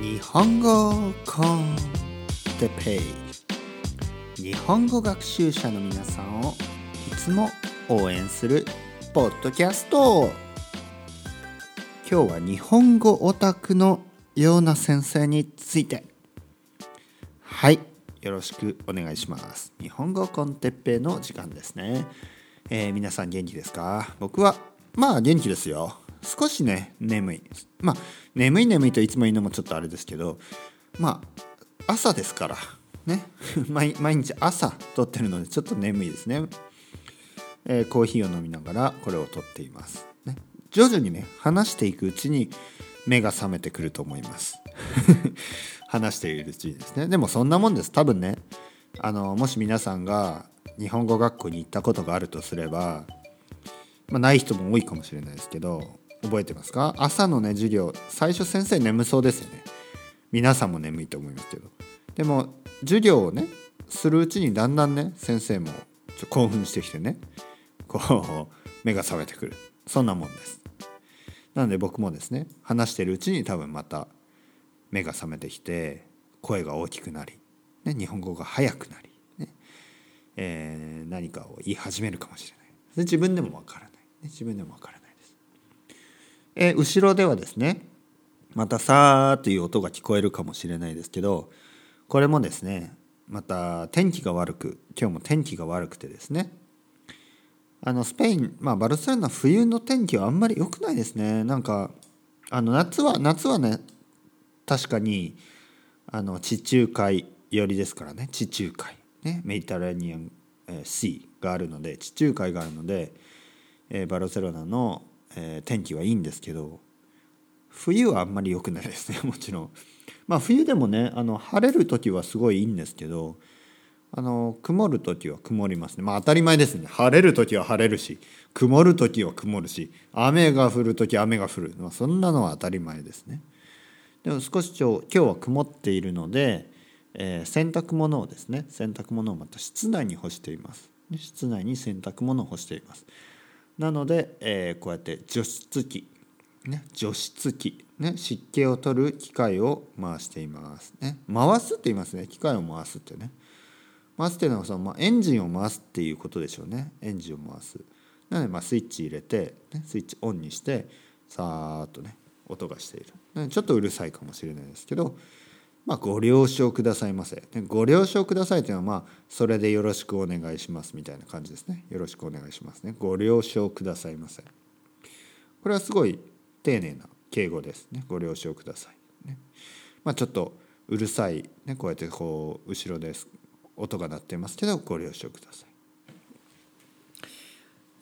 日本語コンテペイ。日本語学習者の皆さんをいつも応援するポッドキャスト。今日は日本語オタクのような先生について。はいよろしくお願いします。日本語コンテッペイの時間ですね、えー、皆さん元気ですか？僕はまあ元気ですよ。少しね眠い。まあ眠い眠いといつも言うのもちょっとあれですけどまあ朝ですからね。毎日朝撮ってるのでちょっと眠いですね、えー、コーヒーを飲みながらこれを撮っています、ね、徐々にね話していくうちに目が覚めてくると思います。話しているうちにですね。でもそんなもんです。多分ねあのもし皆さんが日本語学校に行ったことがあるとすれば、まあ、ない人も多いかもしれないですけど覚えてますか？朝のね授業最初先生眠そうですよね。皆さんも眠いと思いますけど。でも授業をねするうちにだんだんね先生もちょ興奮してきてねこう目が覚めてくる。そんなもんです。なので僕もですね話してるうちに多分また目が覚めてきて声が大きくなり、ね、日本語が速くなり、ねえー、何かを言い始めるかもしれない。で自分でもわからない、ね、自分でもわからない。え後ろではですねまた「さー」という音が聞こえるかもしれないですけどこれもですねまた天気が悪く今日も天気が悪くてですねあのスペイン、まあ、バルセロナ冬の天気はあんまり良くないですね。なんかあの夏は夏はね確かにあの地中海寄りですからね。地中海、ね、メディタラニアン、えー、シーがあるので地中海があるので、えー、バルセロナのえー、天気はいいんですけど冬はあんまり良くないですね もちろん。まあ冬でもねあの晴れる時はすごいいいんですけどあの曇る時は曇りますねまあ当たり前ですね晴れる時は晴れるし曇る時は曇るし雨が降る時雨が降る、まあ、そんなのは当たり前ですね。でも少し今日は曇っているので、えー、洗濯物をですね洗濯物をまた室内に干しています。室内に洗濯物を干しています。なので、えー、こうやって除湿機、ね、除湿機、ね、湿気を取る機械を回しています、ね、回すって言いますね。機械を回すってね。回すっていうのはその、まあ、エンジンを回すっていうことでしょうね。エンジンを回す。なので、まあ、スイッチ入れて、ね、スイッチオンにしてさーっとね音がしている。ちょっとうるさいかもしれないですけどまあ、ご了承くださいませ。ご了承くださいというのは、まあ、それでよろしくお願いしますみたいな感じですね。よろしくお願いしますね。ご了承くださいませ。これはすごい丁寧な敬語ですね。ご了承ください。ねまあ、ちょっとうるさい、ね、こうやってこう後ろです音が鳴ってますけどご了承ください。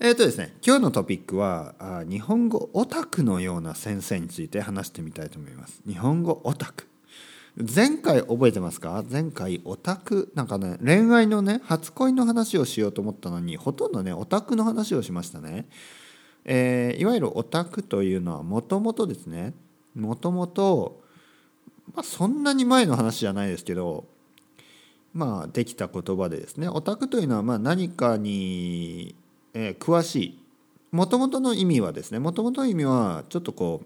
えっ、ー、とですね今日のトピックはあ日本語オタクのような先生について話してみたいと思います。日本語オタク前回覚えてますか？前回オタクなんかね恋愛のね初恋の話をしようと思ったのにほとんどねオタクの話をしましたね。えー、いわゆるオタクというのはもともとですねもともとまあそんなに前の話じゃないですけどまあできた言葉でですねオタクというのはまあ何かに、えー、詳しいもともとの意味はですねもともとの意味はちょっとこ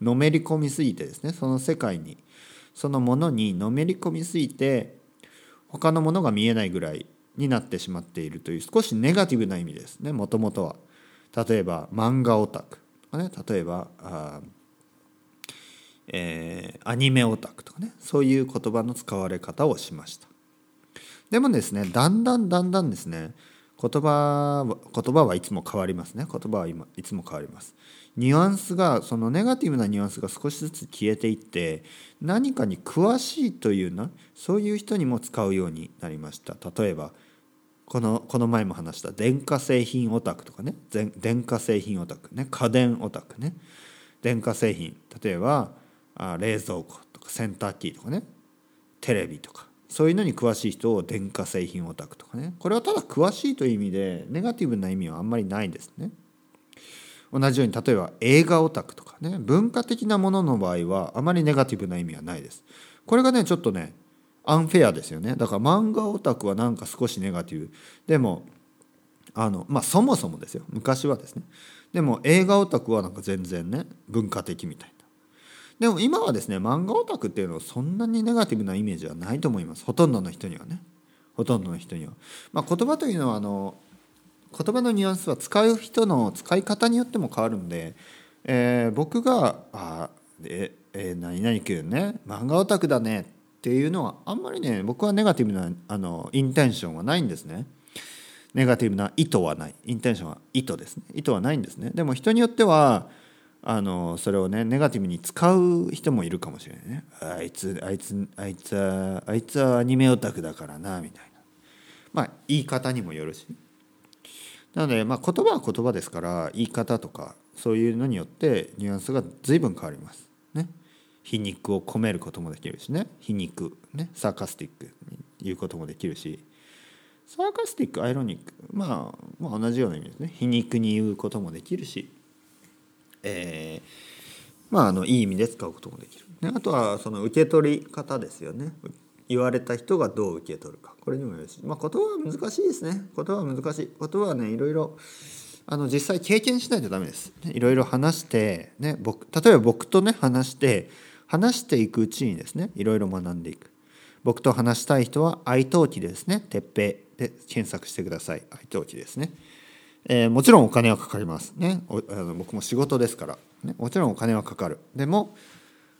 うのめり込みすぎてですねその世界にそのものにのめり込みすぎて他のものが見えないぐらいになってしまっているという少しネガティブな意味ですねもともとは。例えば漫画オタクとかね例えばあ、えー、アニメオタクとかねそういう言葉の使われ方をしました。でもですねだんだんだんだんですね言葉言葉はいつも変わりますね言葉は今いつも変わります。ニュアンスがそのネガティブなニュアンスが少しずつ消えていって何かに詳しいというなそういう人にも使うようになりました。例えばこのこの前も話した電化製品オタクとかね。電化製品オタクね。家電オタクね。電化製品。例えばあ冷蔵庫とか洗濯機とかね。テレビとか。そういうのに詳しい人を電化製品オタクとかね。これはただ詳しいという意味でネガティブな意味はあんまりないんですね。同じように例えば映画オタクとかね文化的なものの場合はあまりネガティブな意味はないです。これがねちょっとねアンフェアですよね。だから漫画オタクはなんか少しネガティブ。でもあのまあそもそもですよ。昔はですね。でも映画オタクはなんか全然ね文化的みたいな。でも今はですね漫画オタクっていうのはそんなにネガティブなイメージはないと思います。ほとんどの人にはね。ほとんどの人には。まあ、言葉というのはあの言葉のニュアンスは使う人の使い方によっても変わるんで、えー、僕が「あええー、何々君ね漫画オタクだね」っていうのはあんまりね僕はネガティブなあのインテンションはないんですね。ネガティブな意図はない。インテンションは意図ですね。意図はないんですね。でも人によってはあのそれをねネガティブに使う人もいるかもしれないね。あいつあいつあいつはあいつはアニメオタクだからなみたいな。まあ言い方にもよるし。なので、まあ、言葉は言葉ですから言い方とかそういうのによってニュアンスが随分変わります。ね。皮肉を込めることもできるしね。皮肉ね。サーカスティックに言うこともできるし。サーカスティックアイロニック、まあ、まあ同じような意味ですね。皮肉に言うこともできるし。えー、まああのいい意味で使うこともできる、ね、あとはその受け取り方ですよね。言われた人がどう受け取るか。これにもよるし、まあ、言葉は難しいですね。言葉は難しい。言葉はねいろいろあの実際経験しないとダメです、いろいろ話して、ね、僕例えば僕とね話して話していくうちにですねいろいろ学んでいく。僕と話したい人は愛登記ですね。鉄平で検索してください。愛登記ですね。えー、もちろんお金はかかります。ねあの僕も仕事ですから、ね、もちろんお金はかかる。でも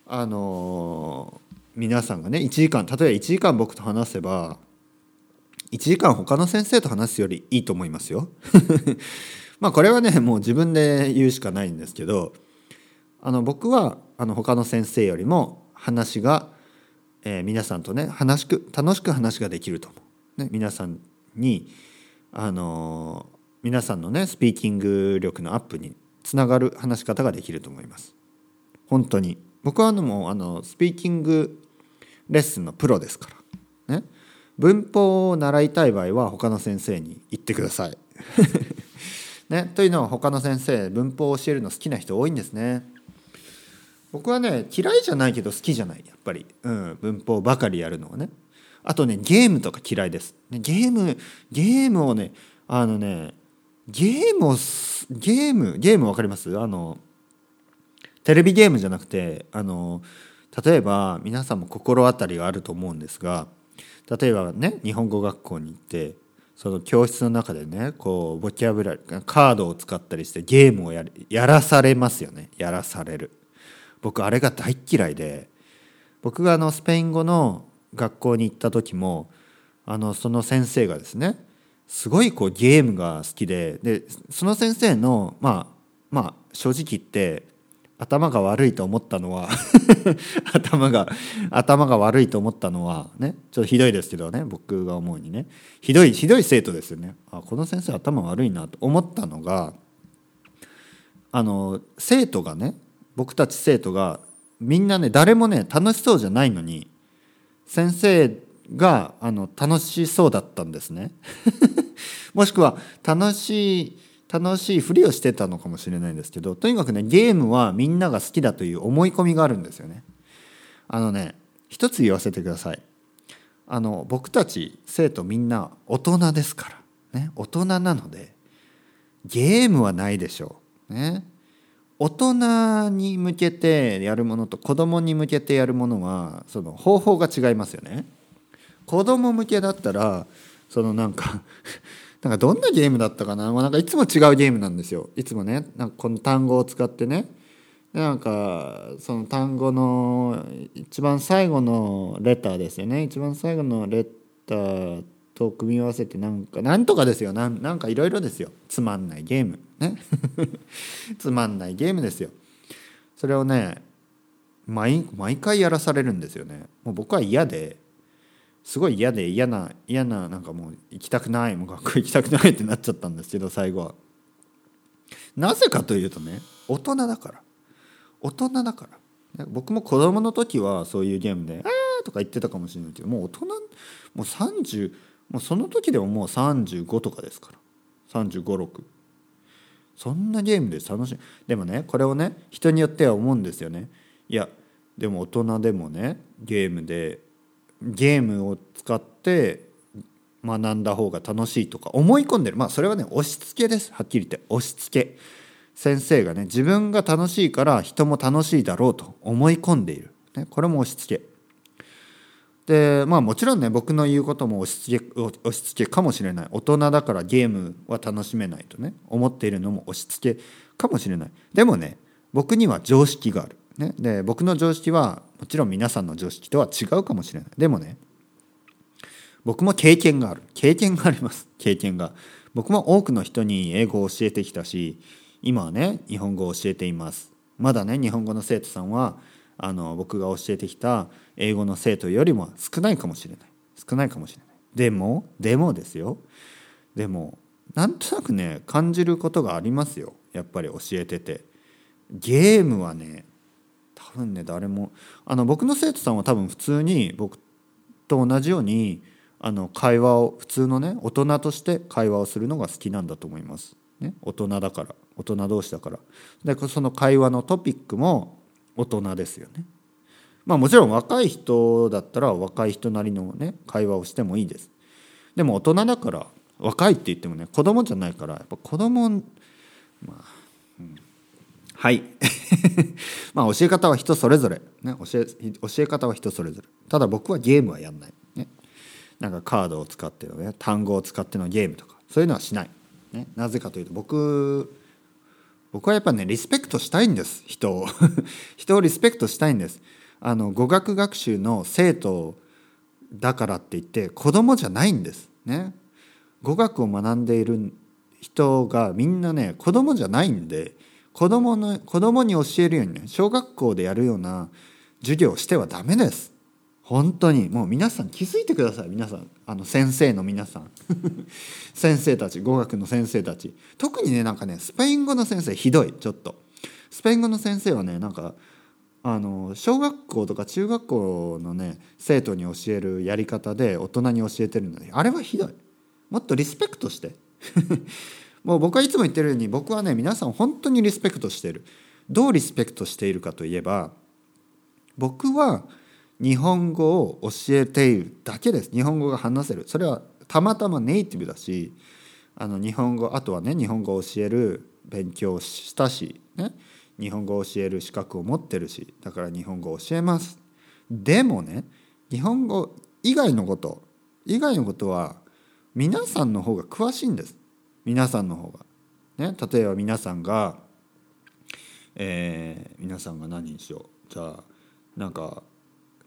あのー、皆さんがね1時間例えば1時間僕と話せば1時間他の先生と話すよりいいと思いますよ。まあこれはねもう自分で言うしかないんですけどあの僕はあの他の先生よりも話が、えー、皆さんとね話く楽しく話ができると思う、ね、皆さんにあのー皆さんのねスピーキング力のアップにつながる話し方ができると思います。本当に。僕はあのもうあのスピーキングレッスンのプロですから。ね。文法を習いたい場合は他の先生に言ってください。ね、というのは他の先生文法を教えるの好きな人多いんですね。僕はね嫌いじゃないけど好きじゃない。やっぱり、うん、文法ばかりやるのはね。あとねゲームとか嫌いです、ね、ゲームゲームをねあのねゲームをゲームゲーム分かります？あのテレビゲームじゃなくてあの例えば皆さんも心当たりがあると思うんですが例えばね日本語学校に行ってその教室の中でねこうボキャブラリーカードを使ったりしてゲームをややらされますよね。やらされる。僕あれが大嫌いで僕があのスペイン語の学校に行った時もあのその先生がですねすごいこうゲームが好きででその先生のまあまあ正直言って頭が悪いと思ったのは 頭が頭が悪いと思ったのはねちょっとひどいですけどね僕が思うにね。ひどいひどい生徒ですよね。あこの先生頭悪いなと思ったのがあの生徒がね僕たち生徒がみんなね誰もね楽しそうじゃないのに先生があの楽しそうだったんですね。もしくは楽しい楽しいふりをしてたのかもしれないんですけどとにかくねゲームはみんなが好きだという思い込みがあるんですよね。あのね一つ言わせてください。あの僕たち生徒みんな大人ですからね大人なのでゲームはないでしょう。ね。大人に向けてやるものと子供に向けてやるものはその方法が違いますよね。子供向けだったらそのなんかなんかどんなゲームだったかな,、まあ、なんかいつも違うゲームなんですよ。いつもね。なんかこの単語を使ってね。なんかその単語の一番最後のレターですよね。一番最後のレターと組み合わせてなんかなんとかですよ。なんなんかいろいろですよ。つまんないゲーム。ね。つまんないゲームですよ。それをね毎毎回やらされるんですよね。もう僕は嫌で。すごい嫌で嫌な嫌ななんかもう行きたくないもう学校行きたくないってなっちゃったんですけど最後は。なぜかというとね大人だから。大人だから。僕も子供の時はそういうゲームで「あー」とか言ってたかもしれないけどもう大人もう30もうその時でももう35とかですから。356そんなゲームで楽しい。でもねこれをね人によっては思うんですよね。いやでも大人でもねゲームでゲームを使って学んだ方が楽しいとか思い込んでる。まあそれはね押し付けです。はっきり言って。押し付け。先生がね自分が楽しいから人も楽しいだろうと思い込んでいる、ね、これも押し付け。でまあもちろんね僕の言うことも押し付け押し付けかもしれない。大人だからゲームは楽しめないとね思っているのも押し付けかもしれない。でもね僕には常識がある、ね、で僕の常識はもちろん皆さんの常識とは違うかもしれない。でもね僕も経験がある。経験があります。経験が。僕も多くの人に英語を教えてきたし今はね日本語を教えています。まだね日本語の生徒さんはあの僕が教えてきた英語の生徒よりも少ないかもしれない。少ないかもしれない。でもでもですよ。でもなんとなくね感じることがありますよ。やっぱり教えてて。ゲームはね多分ね誰もあの僕の生徒さんは多分普通に僕と同じようにあの会話を普通のね大人として会話をするのが好きなんだと思います。ね、大人だから大人同士だからでその会話のトピックも大人ですよね。まあもちろん若い人だったら若い人なりのね会話をしてもいいです。でも大人だから若いって言ってもね子供じゃないからやっぱ子供まあ、うん、はい まあ教え方は人それぞれ、ね、教え教え方は人それぞれ。ただ僕はゲームはやんない、ね、なんかカードを使ってのね単語を使ってのゲームとか。そういうのはしない、ね、なぜかというと僕僕はやっぱねリスペクトしたいんです。人を。人をリスペクトしたいんです。あの語学学習の生徒だからって言って子供じゃないんです。ね。語学を学んでいる人がみんなね子供じゃないんで子供の子供に教えるようにね小学校でやるような授業をしてはダメです。本当に。もう皆さん気づいてください。皆さん。あの先生の皆さん。先生たち語学の先生たち。特にねなんかねスペイン語の先生ひどい。ちょっと。スペイン語の先生はねなんかあの小学校とか中学校のね生徒に教えるやり方で大人に教えてるのにあれはひどい。もっとリスペクトして。もう僕はいつも言ってるように僕はね皆さん本当にリスペクトしてる。どうリスペクトしているかといえば僕は日本語を教えているだけです。日本語が話せる。それはたまたまネイティブだしあの日本語あとはね日本語を教える勉強したし、ね、日本語を教える資格を持ってるしだから日本語を教えます。でもね日本語以外のこと以外のことは皆さんの方が詳しいんです。皆さんの方が。ね、例えば皆さんが、えー、皆さんが何にしよう。じゃあなんか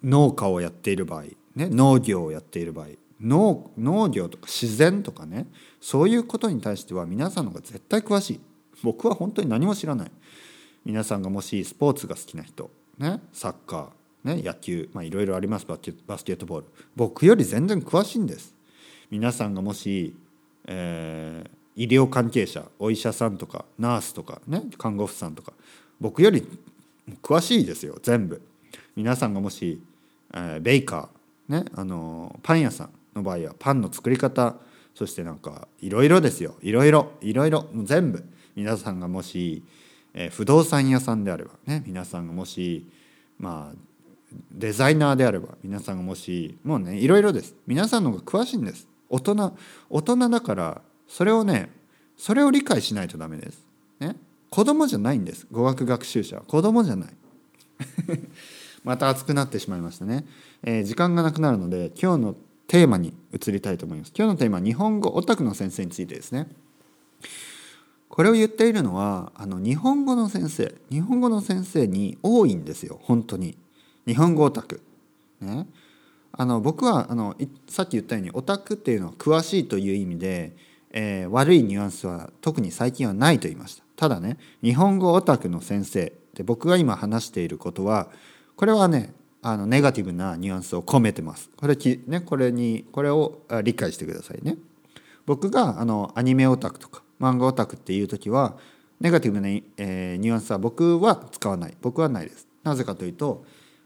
農家をやっている場合、ね、農業をやっている場合。農農業とか自然とかね。そういうことに対しては皆さんの方が絶対詳しい。僕は本当に何も知らない。皆さんがもしスポーツが好きな人、ね、サッカー、ね、野球。まあいろいろあります。バスケバスケットボール。僕より全然詳しいんです。皆さんがもし、えー、医療関係者お医者さんとかナースとかね看護婦さんとか僕より詳しいですよ全部。皆さんがもしえー、ベイカー、ね、あのパン屋さんの場合はパンの作り方そしてなんかいろいろですよ。いろいろいろいろ全部。皆さんがもし、えー、不動産屋さんであればね皆さんがもしまあデザイナーであれば皆さんがもしもうねいろいろです。皆さんの方が詳しいんです。大人大人だからそれをねそれを理解しないとダメです。ね、子供じゃないんです。語学学習者は。子供じゃない。また熱くなってしまいましたね、えー、時間がなくなるので今日のテーマに移りたいと思います。今日のテーマは日本語オタクの先生についてですね。これを言っているのはあの日本語の先生。日本語の先生に多いんですよ。本当に。日本語オタク。ね。あの僕はあのさっき言ったようにオタクっていうのは詳しいという意味で、えー、悪いニュアンスは特に最近はないと言いましたただね日本語オタクの先生で僕が今話していることはこれはねあのネガティブなニュアンスを込めてます。これき、ね、これにこれを理解してくださいね。僕があのアニメオタクとか漫画オタクっていう時はネガティブな、えー、ニュアンスは僕は使わない僕はないです。なぜかというと、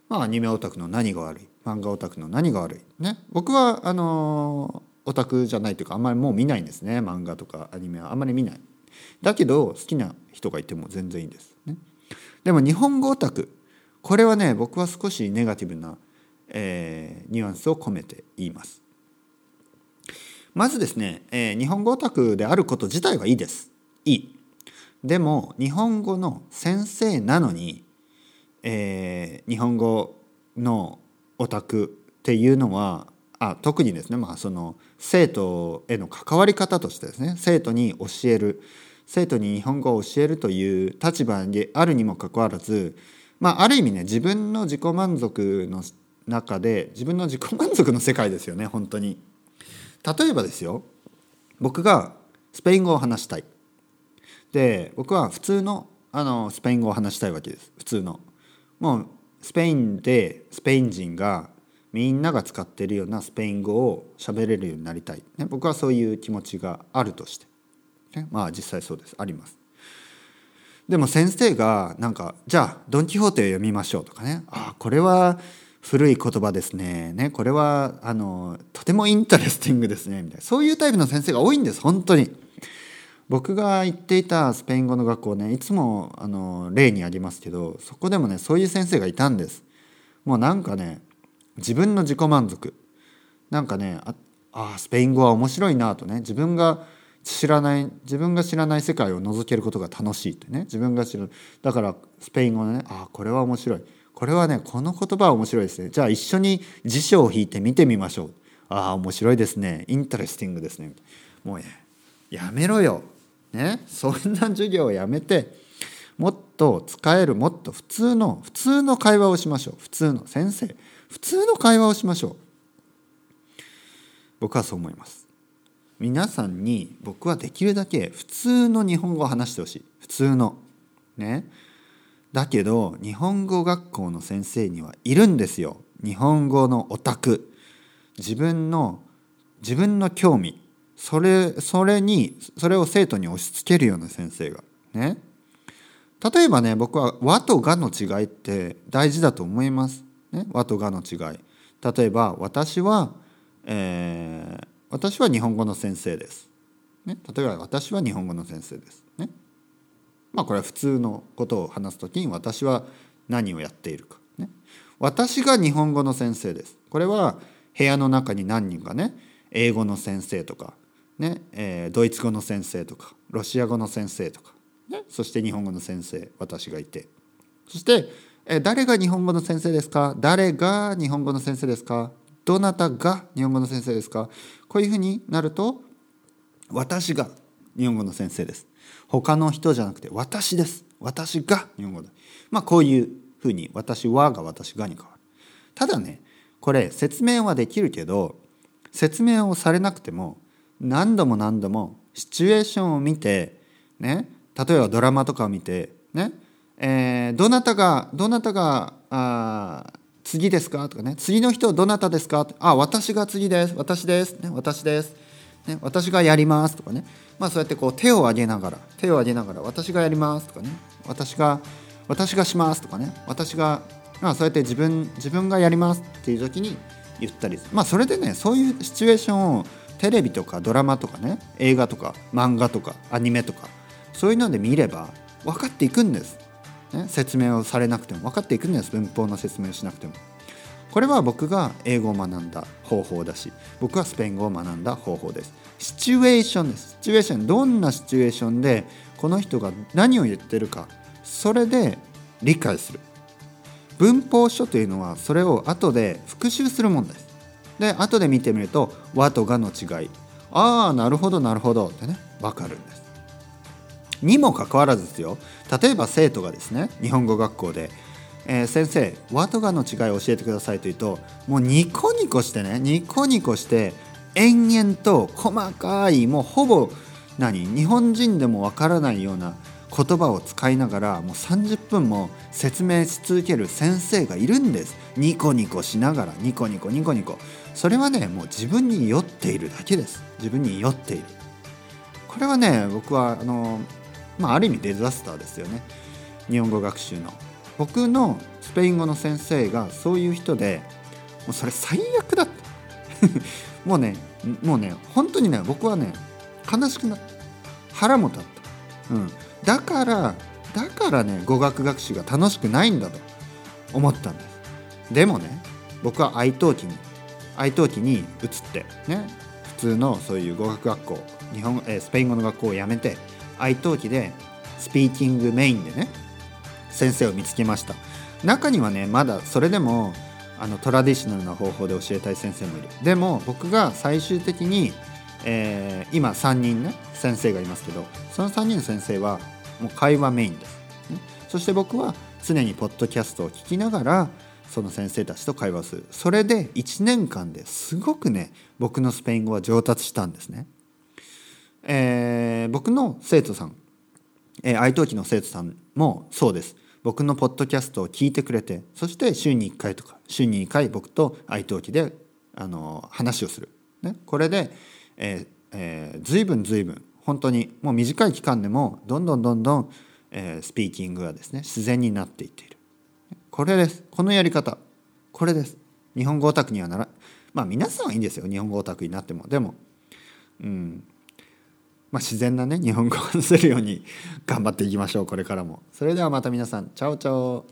まあ、アニメオタクの何が悪い？漫画オタクの何が悪い？ね僕はあのオタクじゃないというかあんまりもう見ないんですね漫画とかアニメはあんまり見ない。だけど好きな人がいても全然いいです。ね、でも日本語オタクこれはね僕は少しネガティブな、えー、ニュアンスを込めて言います。まずですね、えー、日本語オタクであること自体はいいです。いい。でも日本語の先生なのに、えー、日本語のオタクっていうのはあ特にですね、まあ、その生徒への関わり方としてですね生徒に教える生徒に日本語を教えるという立場にあるにもかかわらず、まあ、ある意味ね自分の自己満足の中で自分の自己満足の世界ですよね本当に。例えばですよ僕がスペイン語を話したい。で僕は普通のあのスペイン語を話したいわけです普通の。もうスペインでスペイン人がみんなが使ってるようなスペイン語を喋れるようになりたい、ね、僕はそういう気持ちがあるとして、ね、まあ実際そうです。あります。でも先生がなんかじゃあドン・キホーテを読みましょうとかね。ああこれは古い言葉ですね。ねこれはあのとても interesting ですね。みたいな。そういうタイプの先生が多いんです本当に。僕が行っていたスペイン語の学校ねいつもあの例にありますけどそこでもねそういう先生がいたんです。もうなんかね自分の自己満足。なんかねああスペイン語は面白いなとね。自分が知らない自分が知らない世界を覗けることが楽しいってね。自分が知るだからスペイン語のねあこれは面白い。これはねこの言葉は面白いですね。じゃあ一緒に辞書を引いて見てみましょう。ああ面白いですね。 interesting ですね。もうねやめろよ。ね？そんな授業をやめて。もっと使えるもっと普通の普通の会話をしましょう。普通の先生。普通の会話をしましょう。僕はそう思います。皆さんに僕はできるだけ普通の日本語を話してほしい。普通の。ね。だけど日本語学校の先生にはいるんですよ。日本語のオタク。自分の自分の興味。それそれにそれを生徒に押し付けるような先生が。ね。例えばね僕は和とがの違いって大事だと思います。ね、和とがの違い。例えば私は、えー、私は日本語の先生です、ね、例えば私は日本語の先生です、ね、まあこれは普通のことを話す時に私は何をやっているか、ね、私が日本語の先生です。これは部屋の中に何人かね英語の先生とか、ねえー、ドイツ語の先生とかロシア語の先生とか、ね、そして日本語の先生私がいて。そしてえ誰が日本語の先生ですか？誰が日本語の先生ですか？どなたが日本語の先生ですか？こういうふうになると私が日本語の先生です。他の人じゃなくて私です。私が日本語だ。まあこういうふうに私はが私がに変わる。ただねこれ説明はできるけど説明をされなくても何度も何度もシチュエーションを見てね例えばドラマとかを見てねえー、どなたがどなたがあ次ですか？とかね。次の人どなたですか？あ私が次です。私です、ね、私です、ね、私がやります。とかね。まあそうやってこう手を挙げながら手を挙げながら私がやります。とかね。私が私がします。とかね。私がまあそうやって自分自分がやります。っていう時に言ったりまあそれでねそういうシチュエーションをテレビとかドラマとかね映画とか漫画とかアニメとかそういうので見れば分かっていくんです。ね、説明をされなくても分かっていくんです。文法の説明をしなくても。これは僕が英語を学んだ方法だし僕はスペイン語を学んだ方法です。シチュエーションです。シチュエーションどんなシチュエーションでこの人が何を言ってるかそれで理解する。文法書というのはそれを後で復習するもんです。で後で見てみると和とがの違い。ああなるほどなるほどってね分かるんです。にもかかわらずですよ。例えば生徒がですね日本語学校で「えー、先生和とがの違いを教えてください」と言うともうニコニコしてねニコニコして延々と細かいもうほぼ何日本人でもわからないような言葉を使いながらもう30分も説明し続ける先生がいるんです。ニコニコしながらニコニコニコニコ。それはねもう自分に酔っているだけです。自分に酔っている。これはね僕はあのまあ、ある意味デザスターですよね。日本語学習の。僕のスペイン語の先生がそういう人でもうそれ最悪だった もうねもうね本当にね僕はね悲しくなった。腹も立った、うん、だからだからね語学学習が楽しくないんだと。思ったんです。でもね僕は愛登記に愛登記に移ってね普通のそういう語学学校日本、えー、スペイン語の学校を辞めて愛登記でスピーキングメインでね先生を見つけました。中にはねまだそれでもあのトラディショナルな方法で教えたい先生もいる。でも僕が最終的に、えー、今3人ね先生がいますけどその3人の先生はもう会話メインです、ね、そして僕は常にポッドキャストを聞きながらその先生たちと会話する。それで1年間ですごくね僕のスペイン語は上達したんですね、えー、僕の生徒さん、えー、愛登記の生徒さんもそうです。僕のポッドキャストを聞いてくれてそして週に1回とか週に2回僕と愛登記であの話をする、ね、これで、えーえー、随分随分本当にもう短い期間でもどんどんどんどん、えー、スピーキングがですね自然になっていっている。これです。このやり方。これです。日本語オタクにはならまあ皆さんはいいんですよ。日本語オタクになっても。でもうん。まあ、自然なね日本語を話せるように頑張っていきましょうこれからも。それではまた皆さんチャオチャオ。